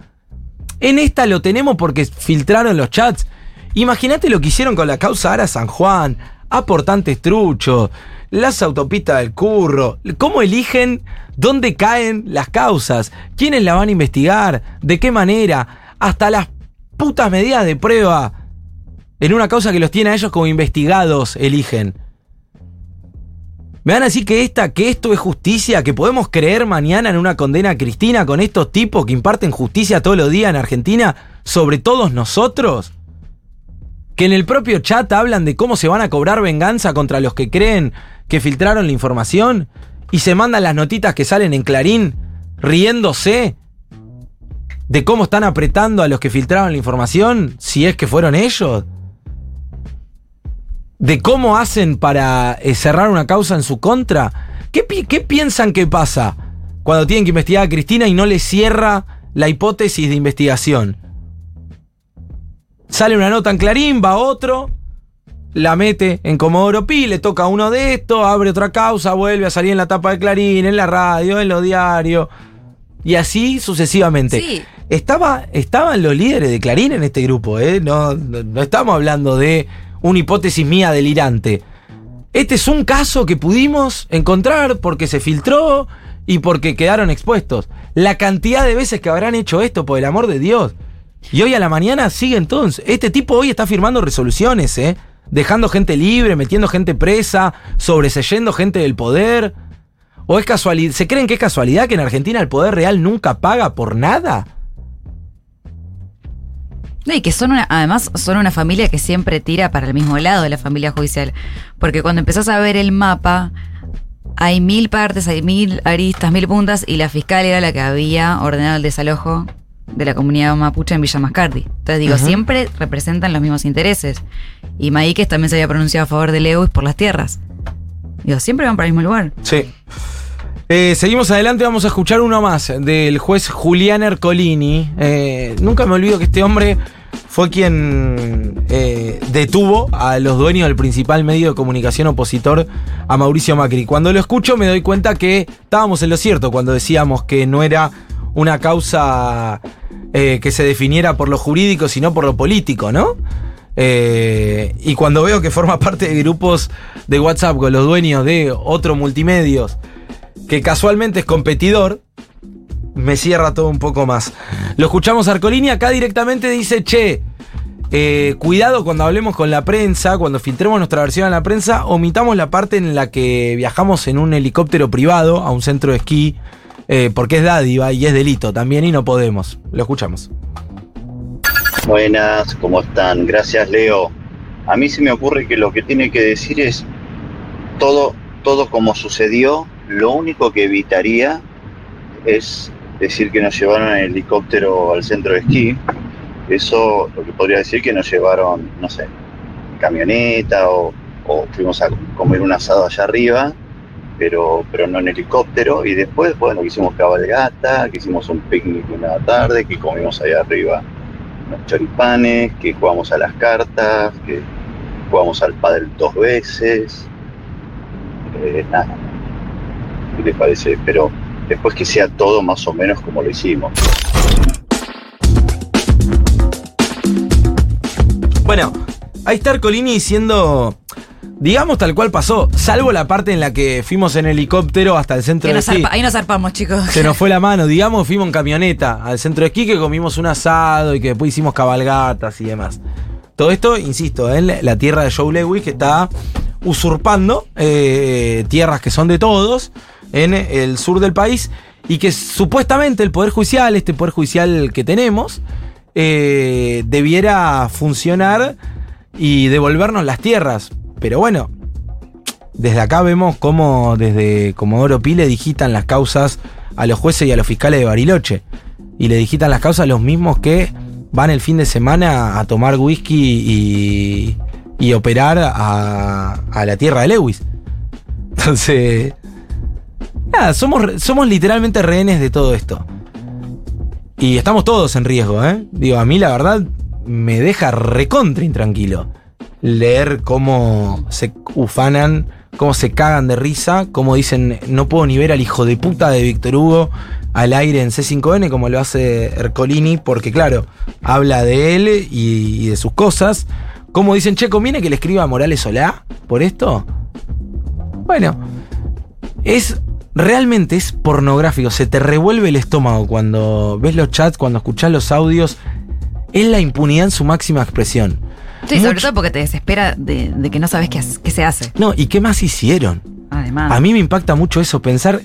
En esta lo tenemos porque filtraron los chats. Imagínate lo que hicieron con la causa Ara San Juan, aportantes truchos, las autopistas del curro. ¿Cómo eligen dónde caen las causas? ¿Quiénes la van a investigar? ¿De qué manera? Hasta las putas medidas de prueba. En una causa que los tiene a ellos como investigados, eligen. ¿Me van a decir que, esta, que esto es justicia? ¿Que podemos creer mañana en una condena a Cristina con estos tipos que imparten justicia todos los días en Argentina sobre todos nosotros? ¿Que en el propio chat hablan de cómo se van a cobrar venganza contra los que creen que filtraron la información? Y se mandan las notitas que salen en Clarín riéndose de cómo están apretando a los que filtraron la información, si es que fueron ellos de cómo hacen para eh, cerrar una causa en su contra. ¿Qué, qué piensan que pasa cuando tienen que investigar a Cristina y no le cierra la hipótesis de investigación? Sale una nota en Clarín, va otro, la mete en Comodoro Pi, le toca uno de estos, abre otra causa, vuelve a salir en la tapa de Clarín, en la radio, en los diarios. Y así sucesivamente. Sí. Estaba, estaban los líderes de Clarín en este grupo, ¿eh? No, no, no estamos hablando de una hipótesis mía delirante. Este es un caso que pudimos encontrar porque se filtró y porque quedaron expuestos. La cantidad de veces que habrán hecho esto, por el amor de Dios. Y hoy a la mañana sigue entonces. Este tipo hoy está firmando resoluciones, ¿eh? Dejando gente libre, metiendo gente presa, sobreseyendo gente del poder. ¿O es casualidad? ¿Se creen que es casualidad que en Argentina el poder real nunca paga por nada? No, y que son una, además son una familia que siempre tira para el mismo lado de la familia judicial. Porque cuando empezás a ver el mapa, hay mil partes, hay mil aristas, mil puntas, y la fiscal era la que había ordenado el desalojo de la comunidad mapuche en Villa Mascardi. Entonces digo, siempre representan los mismos intereses. Y Maíquez también se había pronunciado a favor de Lewis por las tierras. Digo, siempre van para el mismo lugar. Sí. Eh, seguimos adelante, vamos a escuchar uno más del juez Julián Ercolini. Eh, nunca me olvido que este hombre fue quien eh, detuvo a los dueños del principal medio de comunicación opositor a Mauricio Macri. Cuando lo escucho me doy cuenta que estábamos en lo cierto cuando decíamos que no era una causa eh, que se definiera por lo jurídico, sino por lo político, ¿no? Eh, y cuando veo que forma parte de grupos de WhatsApp con los dueños de otros multimedios, que casualmente es competidor, me cierra todo un poco más. Lo escuchamos Arcolini, acá directamente dice, che, eh, cuidado cuando hablemos con la prensa, cuando filtremos nuestra versión a la prensa, omitamos la parte en la que viajamos en un helicóptero privado a un centro de esquí, eh, porque es dádiva y es delito también y no podemos. Lo escuchamos. Buenas, ¿cómo están? Gracias, Leo. A mí se me ocurre que lo que tiene que decir es todo, todo como sucedió. Lo único que evitaría es decir que nos llevaron en helicóptero al centro de esquí. Eso lo que podría decir que nos llevaron, no sé, camioneta o, o fuimos a comer un asado allá arriba, pero, pero no en helicóptero. Y después, bueno, que hicimos cabalgata, que hicimos un picnic una tarde, que comimos allá arriba unos choripanes, que jugamos a las cartas, que jugamos al pádel dos veces. Eh, nada. ¿Qué les parece? Pero después que sea todo más o menos como lo hicimos. Bueno, ahí está Arcolini diciendo, digamos tal cual pasó, salvo la parte en la que fuimos en helicóptero hasta el centro Que de esquí. ahí nos zarpamos, chicos. Se nos fue la mano, digamos, fuimos en camioneta al centro de esquí que comimos un asado y que después hicimos cabalgatas y demás. Todo esto, insisto, en la- la tierra de Joe Lewis que está usurpando eh, tierras que son de todos en el sur del país y que supuestamente el Poder Judicial, este Poder Judicial que tenemos, eh, debiera funcionar y devolvernos las tierras. Pero bueno, desde acá vemos cómo desde Comodoro Pi le digitan las causas a los jueces y a los fiscales de Bariloche. Y le digitan las causas a los mismos que van el fin de semana a tomar whisky y, y operar a, la tierra de Lewis. Entonces, somos, somos literalmente rehenes de todo esto. Y estamos todos en riesgo, ¿eh? Digo, a mí la verdad me deja recontra intranquilo leer cómo se ufanan, cómo se cagan de risa, cómo dicen, no puedo ni ver al hijo de puta de Víctor Hugo al aire en C5N como lo hace Ercolini, porque claro, habla de él y, de sus cosas. Como dicen, che, ¿conviene que le escriba a Morales Solá por esto? Bueno, es realmente es pornográfico, se te revuelve el estómago cuando ves los chats, cuando escuchás los audios, es la impunidad en su máxima expresión. Sí, sobre Mucho- todo porque te desespera de, de que no sabes qué, se hace. No, ¿y qué más hicieron? Además. A mí me impacta mucho eso, pensar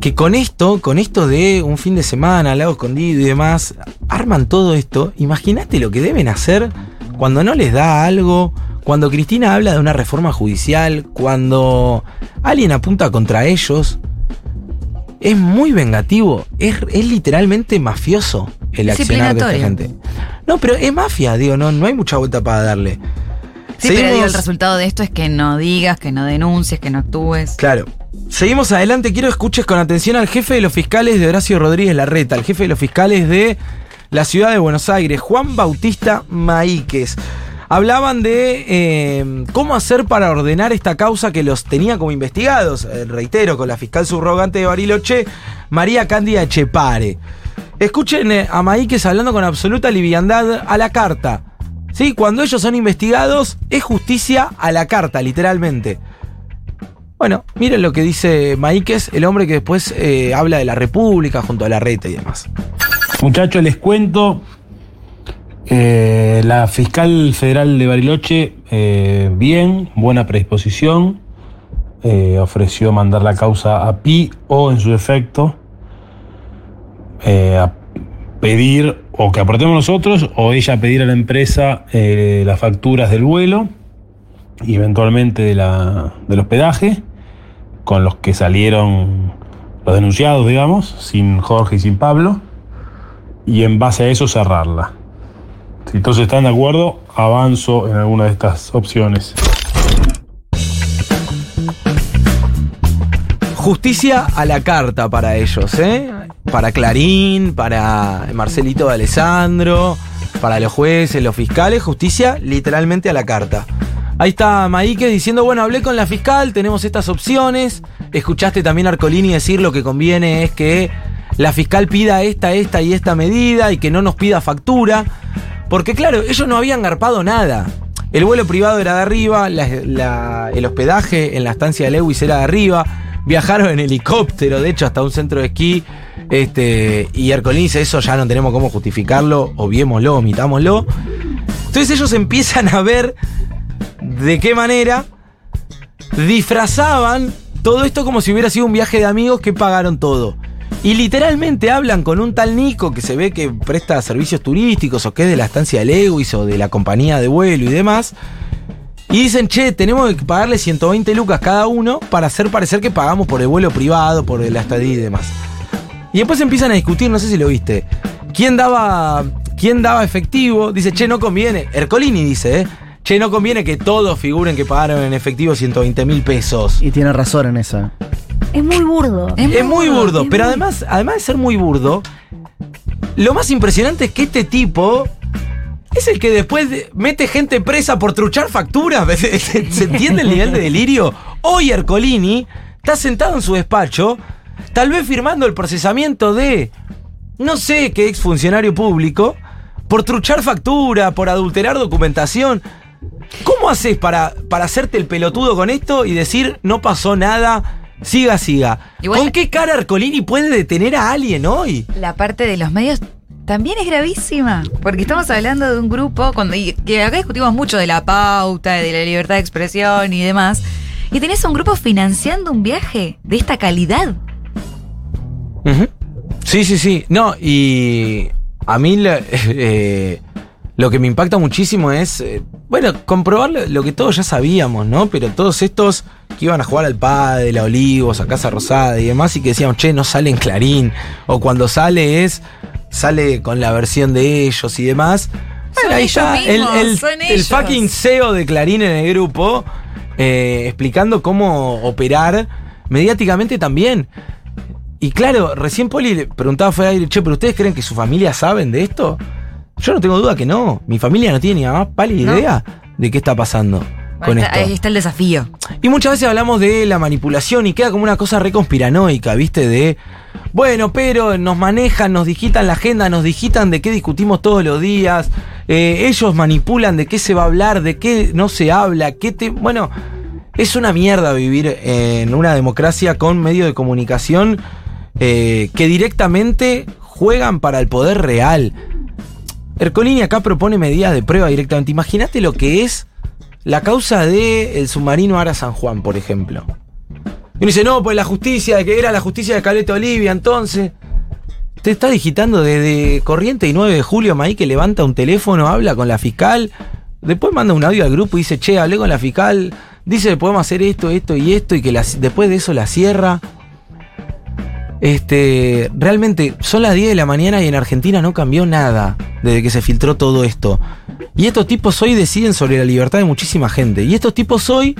que con esto, con esto de un fin de semana, lago escondido y demás, arman todo esto. Imagínate lo que deben hacer cuando no les da algo, cuando Cristina habla de una reforma judicial, cuando alguien apunta contra ellos. Es muy vengativo, es, es literalmente mafioso el accionar de esta Disciplinatorio. gente. No, pero es mafia, digo, no, no hay mucha vuelta para darle. Sí, pero digo, el resultado de esto es que no digas, que no denuncies, que no actúes. Claro. Seguimos adelante. Quiero que escuches con atención al jefe de los fiscales de Horacio Rodríguez Larreta, el jefe de los fiscales de la ciudad de Buenos Aires, Juan Bautista Maíquez. Hablaban de eh, cómo hacer para ordenar esta causa que los tenía como investigados, eh, reitero, con la fiscal subrogante de Bariloche, María Cándida Chepare. Escuchen eh, a Maíquez hablando con absoluta liviandad a la carta. ¿Sí? Cuando ellos son investigados, es justicia a la carta, literalmente. Bueno, miren lo que dice Maíquez, el hombre que después eh, habla de la República junto a la reta y demás. Muchachos, les cuento. eh, la fiscal federal de Bariloche, bien, buena predisposición. ofreció mandar la causa a PI o, en su defecto, eh, a pedir o que aportemos nosotros o ella pedir a la empresa eh, las facturas del vuelo y eventualmente de la, del hospedaje con los que salieron los denunciados, digamos, sin Jorge y sin Pablo y en base a eso cerrarla. Si todos están de acuerdo, avanzo en alguna de estas opciones. Justicia a la carta para ellos, ¿eh? Para Clarín, para Marcelito de Alessandro, para los jueces, los fiscales, justicia literalmente a la carta. Ahí está Maíque diciendo, bueno, hablé con la fiscal, tenemos estas opciones. Escuchaste también a Arcolini decir lo que conviene es que la fiscal pida esta, esta y esta medida y que no nos pida factura. Porque claro, ellos no habían garpado nada. El vuelo privado era de arriba, el hospedaje en la estancia de Lewis era de arriba, viajaron en helicóptero, de hecho, hasta un centro de esquí. Este, y Arcolini dice, eso ya no tenemos cómo justificarlo, obviémoslo, omitámoslo. Entonces ellos empiezan a ver de qué manera disfrazaban todo esto como si hubiera sido un viaje de amigos que pagaron todo. Y literalmente hablan con un tal Nico que se ve que presta servicios turísticos o que es de la estancia de Lewis o de la compañía de vuelo y demás. Y dicen, che, tenemos que pagarle 120 lucas cada uno para hacer parecer que pagamos por el vuelo privado, por la estadía y demás. Y después empiezan a discutir, no sé si lo viste. ¿Quién daba, quién daba efectivo? Dice, che, no conviene. Ercolini dice, ¿eh? Che, no conviene que todos figuren que pagaron en efectivo 120 mil pesos. Y tiene razón en esa. Es muy burdo. Es muy burdo, es pero muy- además, además de ser muy burdo, lo más impresionante es que este tipo es el que después de- mete gente presa por truchar facturas. ¿Se, se entiende el nivel de delirio? Hoy Ercolini está sentado en su despacho tal vez firmando el procesamiento de no sé qué exfuncionario público por truchar factura, por adulterar documentación. ¿Cómo haces para, para hacerte el pelotudo con esto y decir no pasó nada? Siga, siga. Igual- ¿Con qué cara Arcolini puede detener a alguien hoy? La parte de los medios también es gravísima, porque estamos hablando de un grupo cuando, y que acá discutimos mucho de la pauta, de la libertad de expresión y demás, y tenés un grupo financiando un viaje de esta calidad. Sí, sí, sí. No, y a mí la- eh, lo que me impacta muchísimo es, eh, bueno, comprobar lo, que todos ya sabíamos, ¿no? Pero todos estos que iban a jugar al Padre, a Olivos, a Casa Rosada y demás, y que decían, che, no sale en Clarín, o cuando sale es, sale con la versión de ellos y demás. Bueno, ahí ya el, mismos, el- fucking CEO de Clarín en el grupo, eh, explicando cómo operar mediáticamente también. Y claro, recién Poli le preguntaba fuera de aire, che, pero ¿ustedes creen que su familia saben de esto? Yo no tengo duda que no. Mi familia no tiene ni la más pálida No. idea de qué está pasando con está- esto. ahí está el desafío. Y muchas veces hablamos de la manipulación y queda como una cosa re conspiranoica, ¿viste? De, bueno, pero nos manejan, nos digitan la agenda, nos digitan de qué discutimos todos los días, eh, ellos manipulan de qué se va a hablar, de qué no se habla, qué te... Bueno, es una mierda vivir en una democracia con medios de comunicación eh, que directamente juegan para el poder real. Ercolini acá propone medidas de prueba directamente. Imagínate lo que es la causa del submarino Ara San Juan, por ejemplo. Y uno dice, no, pues la justicia, de que era la justicia de Caleta Olivia, entonces. Te está digitando desde Corriente y 9 de julio, Maí, que levanta un teléfono, habla con la fiscal, después manda un audio al grupo y dice, che, hablé con la fiscal, dice que podemos hacer esto, esto y esto, y que después de eso la cierra. Este, realmente son las 10 de la mañana y en Argentina no cambió nada desde que se filtró todo esto. Y estos tipos hoy deciden sobre la libertad de muchísima gente. Y estos tipos hoy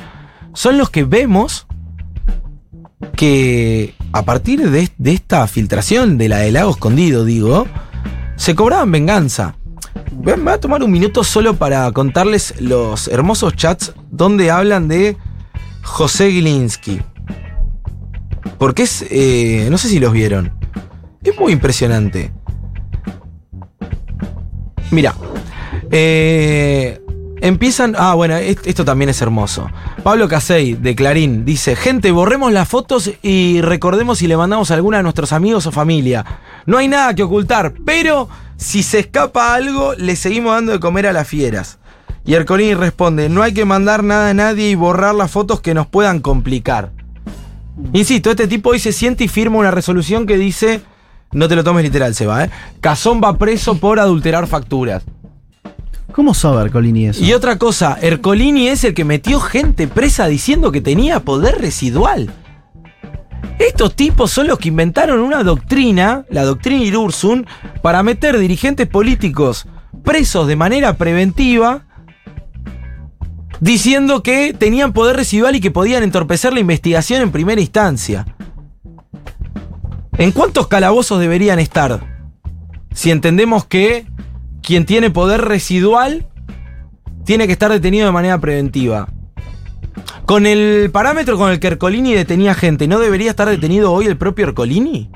son los que vemos que a partir de, esta filtración de la del lago escondido, digo, se cobraban venganza. Voy a tomar un minuto solo para contarles los hermosos chats donde hablan de José Gilinski. Porque es. eh, no sé si los vieron. Es muy impresionante. Mira. eh, empiezan. Ah, bueno, est- esto también es hermoso. Pablo Casey, de Clarín, dice: Gente, borremos las fotos y recordemos si le mandamos a alguna de nuestros amigos o familia. No hay nada que ocultar, pero si se escapa algo, le seguimos dando de comer a las fieras. Y Ercolini responde: No hay que mandar nada a nadie y borrar las fotos que nos puedan complicar. Insisto, este tipo hoy se siente y firma una resolución que dice, no te lo tomes literal, se va, ¿eh? Cazón va preso por adulterar facturas. ¿Cómo sabe Arcolini eso? Y otra cosa, Ercolini es el que metió gente presa diciendo que tenía poder residual. Estos tipos son los que inventaron una doctrina, la doctrina Irursun, para meter dirigentes políticos presos de manera preventiva, diciendo que tenían poder residual y que podían entorpecer la investigación en primera instancia. ¿En cuántos calabozos deberían estar? Si entendemos que quien tiene poder residual tiene que estar detenido de manera preventiva. Con el parámetro con el que Ercolini detenía gente, ¿no debería estar detenido hoy el propio Ercolini?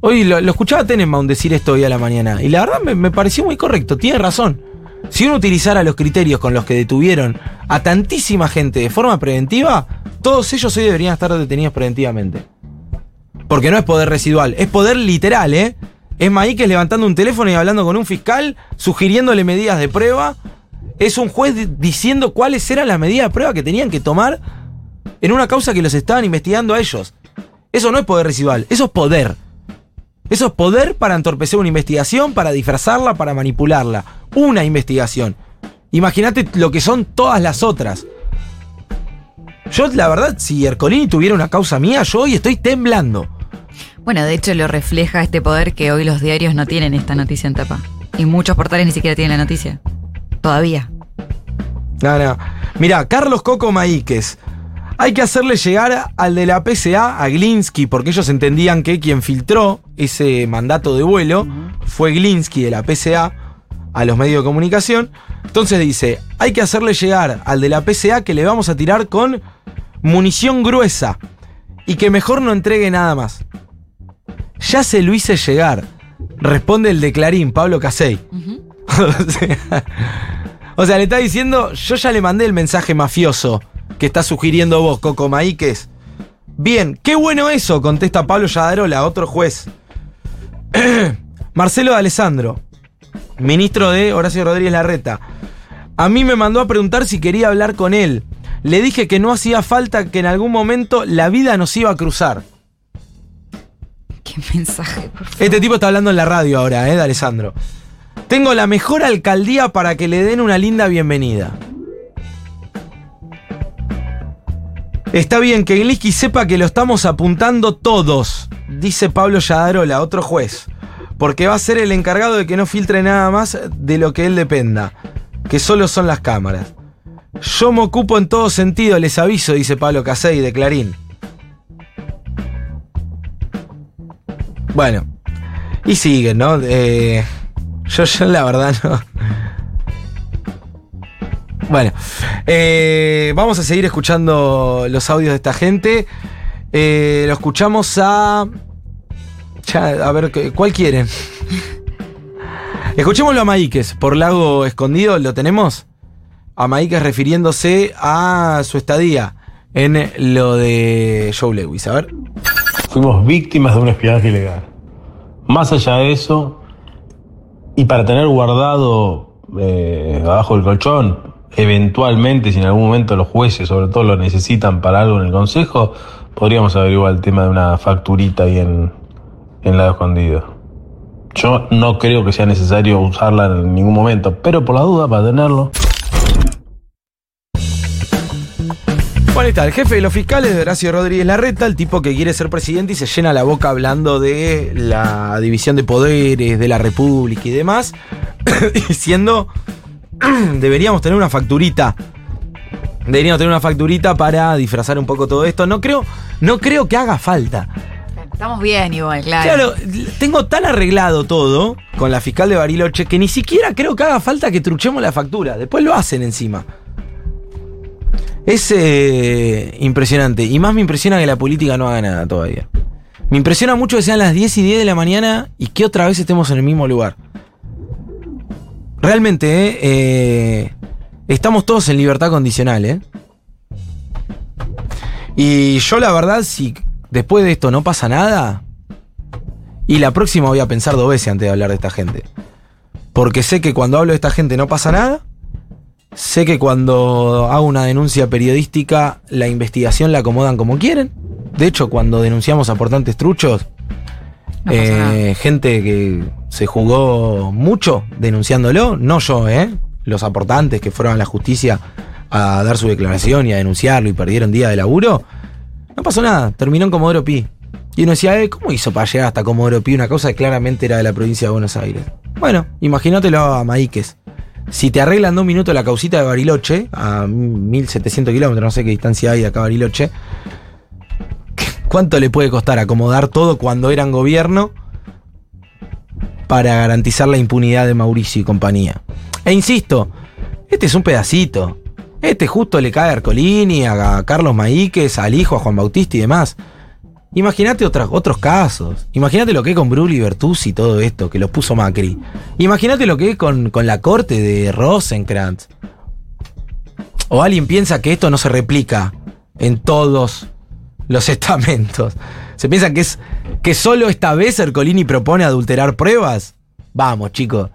Hoy lo, lo escuchaba Tenenbaum decir esto hoy a la mañana y la verdad me, me pareció muy correcto, tiene razón. Si uno utilizara los criterios con los que detuvieron a tantísima gente de forma preventiva, todos ellos hoy deberían estar detenidos preventivamente. Porque no es poder residual, es poder literal, ¿eh? Es Maíquez levantando un teléfono y hablando con un fiscal, sugiriéndole medidas de prueba. Es un juez di- diciendo cuáles eran las medidas de prueba que tenían que tomar en una causa que los estaban investigando a ellos. Eso no es poder residual, eso es poder. Eso es poder para entorpecer una investigación, para disfrazarla, para manipularla. Una investigación. Imagínate lo que son todas las otras. Yo, la verdad, si Ercolini tuviera una causa mía, yo hoy estoy temblando. Bueno, de hecho lo refleja este poder que hoy los diarios no tienen esta noticia en tapa. Y muchos portales ni siquiera tienen la noticia. Todavía. No, no. Mirá, Carlos Coco Maíquez. Hay que hacerle llegar al de la PCA, a Glinsky, porque ellos entendían que quien filtró ese mandato de vuelo fue Glinsky de la PCA a los medios de comunicación. Entonces dice, hay que hacerle llegar al de la PCA que le vamos a tirar con munición gruesa. y que mejor no entregue nada más. Ya se lo hice llegar. Responde el de Clarín, Pablo Casey. o, sea, o sea, le está diciendo, yo ya le mandé el mensaje mafioso que está sugiriendo vos, Coco Maíquez. Bien, qué bueno eso, contesta Pablo Yadarola, otro juez. Marcelo de Alessandro, ministro de Horacio Rodríguez Larreta. A mí me mandó a preguntar si quería hablar con él. Le dije que no hacía falta que en algún momento la vida nos iba a cruzar. Qué mensaje, por favor. Este tipo está hablando en la radio ahora, ¿eh? De Alessandro. Tengo la mejor alcaldía para que le den una linda bienvenida. Está bien que Gliski sepa que lo estamos apuntando todos, dice Pablo Yadarola, otro juez. Porque va a ser el encargado de que no filtre nada más de lo que él dependa. Que solo son las cámaras. Yo me ocupo en todo sentido, les aviso, dice Pablo Casey de Clarín. Bueno. Y siguen, ¿no? Eh, yo, yo la verdad no. Bueno, eh, vamos a seguir escuchando los audios de esta gente. Eh, lo escuchamos a. A ver, ¿qué- ¿cuál quieren? Escuchémoslo a Maíquez, por Lago Escondido, ¿lo tenemos? A refiriéndose a su estadía en lo de Joe Lewis. A ver. Fuimos víctimas de un espionaje ilegal. Más allá de eso, y para tener guardado eh, abajo del colchón, eventualmente, si en algún momento los jueces, sobre todo, lo necesitan para algo en el consejo, podríamos averiguar el tema de una facturita ahí en, en lado escondido. Yo no creo que sea necesario usarla en ningún momento, pero por la duda, para tenerlo. Bueno, está, el jefe de los fiscales de Horacio Rodríguez Larreta, el tipo que quiere ser presidente y se llena la boca hablando de la división de poderes, de la república y demás, diciendo, deberíamos tener una facturita. Deberíamos tener una facturita para disfrazar un poco todo esto. No creo, no creo que haga falta. Estamos bien igual, claro. Claro, tengo tan arreglado todo con la fiscal de Bariloche que ni siquiera creo que haga falta que truchemos la factura. Después lo hacen encima. Es eh, impresionante. Y más me impresiona que la política no haga nada todavía. Me impresiona mucho que sean las 10 y 10 de la mañana y que otra vez estemos en el mismo lugar. Realmente, eh, estamos todos en libertad condicional, ¿eh? Y yo la verdad, si después de esto no pasa nada, y la próxima voy a pensar dos veces antes de hablar de esta gente. Porque sé que cuando hablo de esta gente no pasa nada. Sé que cuando hago una denuncia periodística, la investigación la acomodan como quieren. De hecho, cuando denunciamos a portantes truchos, No eh, gente que se jugó mucho denunciándolo, no yo, ¿eh? Los aportantes que fueron a la justicia a dar su declaración y a denunciarlo y perdieron día de laburo, no pasó nada, terminó en Comodoro Pi. Y uno decía, eh, ¿cómo hizo para llegar hasta Comodoro Pi? Una cosa que claramente era de la provincia de Buenos Aires. Bueno, imagínatelo a Maíquez. Si te arreglan dos minutos la causita de Bariloche, a 1700 kilómetros, no sé qué distancia hay de acá Bariloche, ¿cuánto le puede costar acomodar todo cuando eran gobierno para garantizar la impunidad de Mauricio y compañía? E insisto, este es un pedacito. Este justo le cae a Ercolini, a Carlos Maíquez, al hijo, a Juan Bautista y demás. Imagínate otros casos. Imagínate lo que es con Bruli Bertuzzi y todo esto, que lo puso Macri. Imagínate lo que es con, con la corte de Rosenkrantz. O alguien piensa que esto no se replica en todos los estamentos. ¿Se piensa que es que solo esta vez Ercolini propone adulterar pruebas? Vamos, chicos.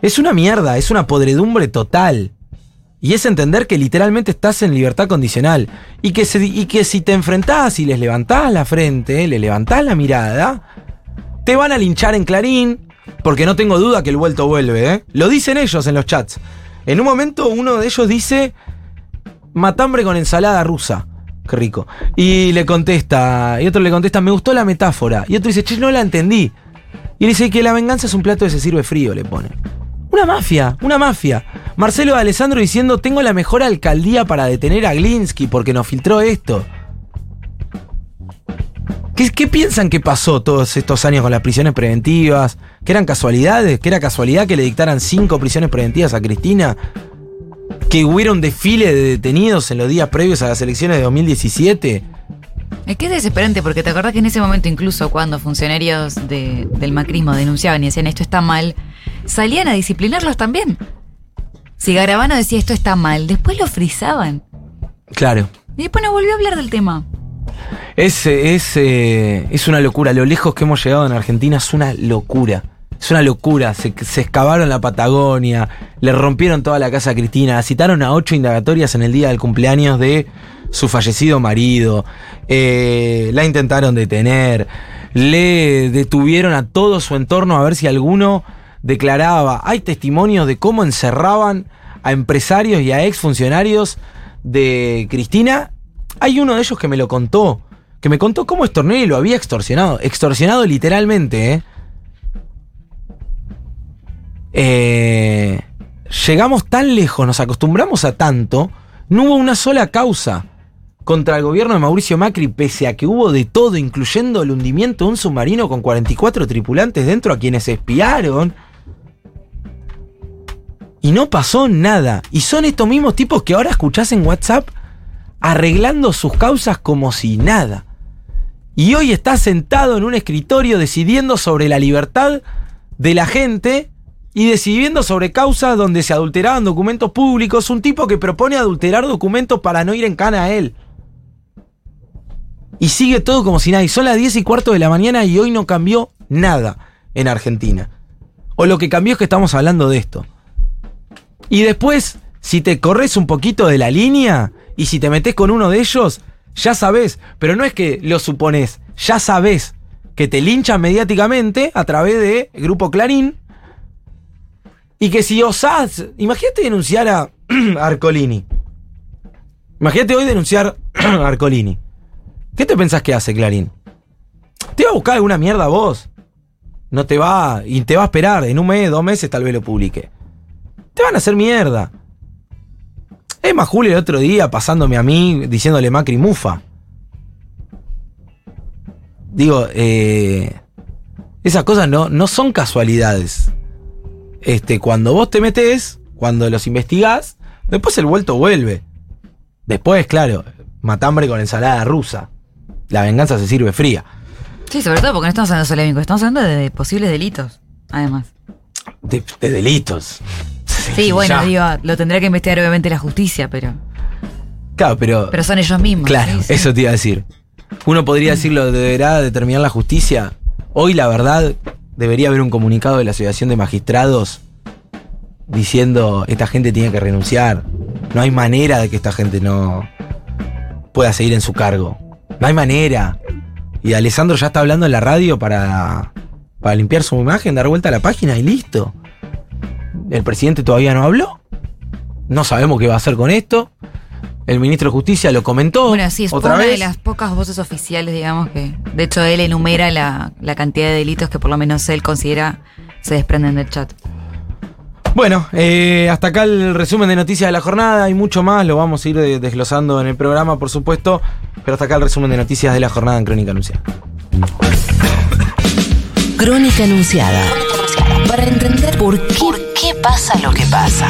Es una mierda, es una podredumbre total. Y es entender que literalmente estás en libertad condicional. Y que, y que si te enfrentás y les levantás la frente, le levantás la mirada, te van a linchar en Clarín, porque no tengo duda que el vuelto vuelve, ¿eh? Lo dicen ellos en los chats. En un momento uno de ellos dice, matambre con ensalada rusa. Qué rico. Y le contesta, y otro le contesta, me gustó la metáfora. Y otro dice, che, no la entendí. Y dice que la venganza es un plato que se sirve frío, le pone. Una mafia, una mafia. Marcelo Alessandro diciendo, tengo la mejor alcaldía para detener a Glinsky porque nos filtró esto. ¿Qué, qué piensan que pasó todos estos años con las prisiones preventivas? ¿Que eran casualidades? ¿Que era casualidad que le dictaran cinco prisiones preventivas a Cristina? ¿Que hubiera un desfile de detenidos en los días previos a las elecciones de 2017? Es que es desesperante porque te acordás que en ese momento, incluso cuando funcionarios de- del macrismo denunciaban y decían esto está mal, salían a disciplinarlos también. Si Garabano decía esto está mal, después lo frisaban. Claro. Y después no volvió a hablar del tema. Es, es, eh, es una locura. Lo lejos que hemos llegado en Argentina es una locura. Es una locura. Se, excavaron la Patagonia, le rompieron toda la casa a Cristina, citaron a ocho indagatorias en el día del cumpleaños de su fallecido marido, eh, la intentaron detener, le detuvieron a todo su entorno a ver si alguno declaraba. Hay testimonios de cómo encerraban a empresarios y a exfuncionarios de Cristina. Hay uno de ellos que me lo contó, que me contó cómo Stornelli lo había extorsionado, extorsionado literalmente, ¿eh? Eh, llegamos tan lejos, nos acostumbramos a tanto, no hubo una sola causa contra el gobierno de Mauricio Macri, pese a que hubo de todo, incluyendo el hundimiento de un submarino con 44 tripulantes dentro a quienes espiaron. Y no pasó nada. Y son estos mismos tipos que ahora escuchás en WhatsApp arreglando sus causas como si nada. Y hoy está sentado en un escritorio decidiendo sobre la libertad de la gente y decidiendo sobre causas donde se adulteraban documentos públicos. Un tipo que propone adulterar documentos para no ir en cana a él. Y sigue todo como si nada. Y son las 10 y cuarto de la mañana y hoy no cambió nada en Argentina. O lo que cambió es que estamos hablando de esto. Y después, si te corres un poquito de la línea y si te metes con uno de ellos, ya sabes, pero no es que lo supones, ya sabes que te linchan mediáticamente a través de Grupo Clarín y que si osás, imagínate denunciar a Arcolini. Imagínate hoy denunciar a Arcolini. ¿Qué te pensás que hace Clarín? ¿Te va a buscar alguna mierda vos? No te va, y te va a esperar, en un mes, dos meses tal vez lo publique. Te van a hacer mierda. Es más, Julio el otro día pasándome a mí diciéndole Macri mufa. Digo, eh, esas cosas no, no son casualidades. Este, cuando vos te metés, cuando los investigás, después el vuelto vuelve. Después, claro, matambre con ensalada rusa. La venganza se sirve fría. Sí, sobre todo porque no estamos hablando de vínculos, estamos hablando de posibles delitos, además. De, de delitos. Sí, bueno, Ya. digo, lo tendrá que investigar obviamente la justicia, pero, Claro, pero. pero son ellos mismos. Claro, sí. eso te iba a decir. Uno podría decirlo, deberá determinar la justicia. Hoy, la verdad, debería haber un comunicado de la Asociación de Magistrados diciendo esta gente tiene que renunciar. No hay manera de que esta gente no pueda seguir en su cargo. No hay manera. Y Alessandro ya está hablando en la radio para, para limpiar su imagen, dar vuelta a la página y listo. El presidente todavía no habló. No sabemos qué va a hacer con esto. El ministro de Justicia lo comentó. Bueno, sí, es otra una vez. de las pocas voces oficiales, digamos, que de hecho él enumera la, la cantidad de delitos que por lo menos él considera se desprenden del chat. Bueno, eh, hasta acá el resumen de noticias de la jornada. Hay mucho más, lo vamos a ir de- desglosando en el programa, por supuesto. Pero hasta acá el resumen de noticias de la jornada en Crónica Anunciada. Crónica Anunciada. Para entender por qué, por qué pasa lo que pasa.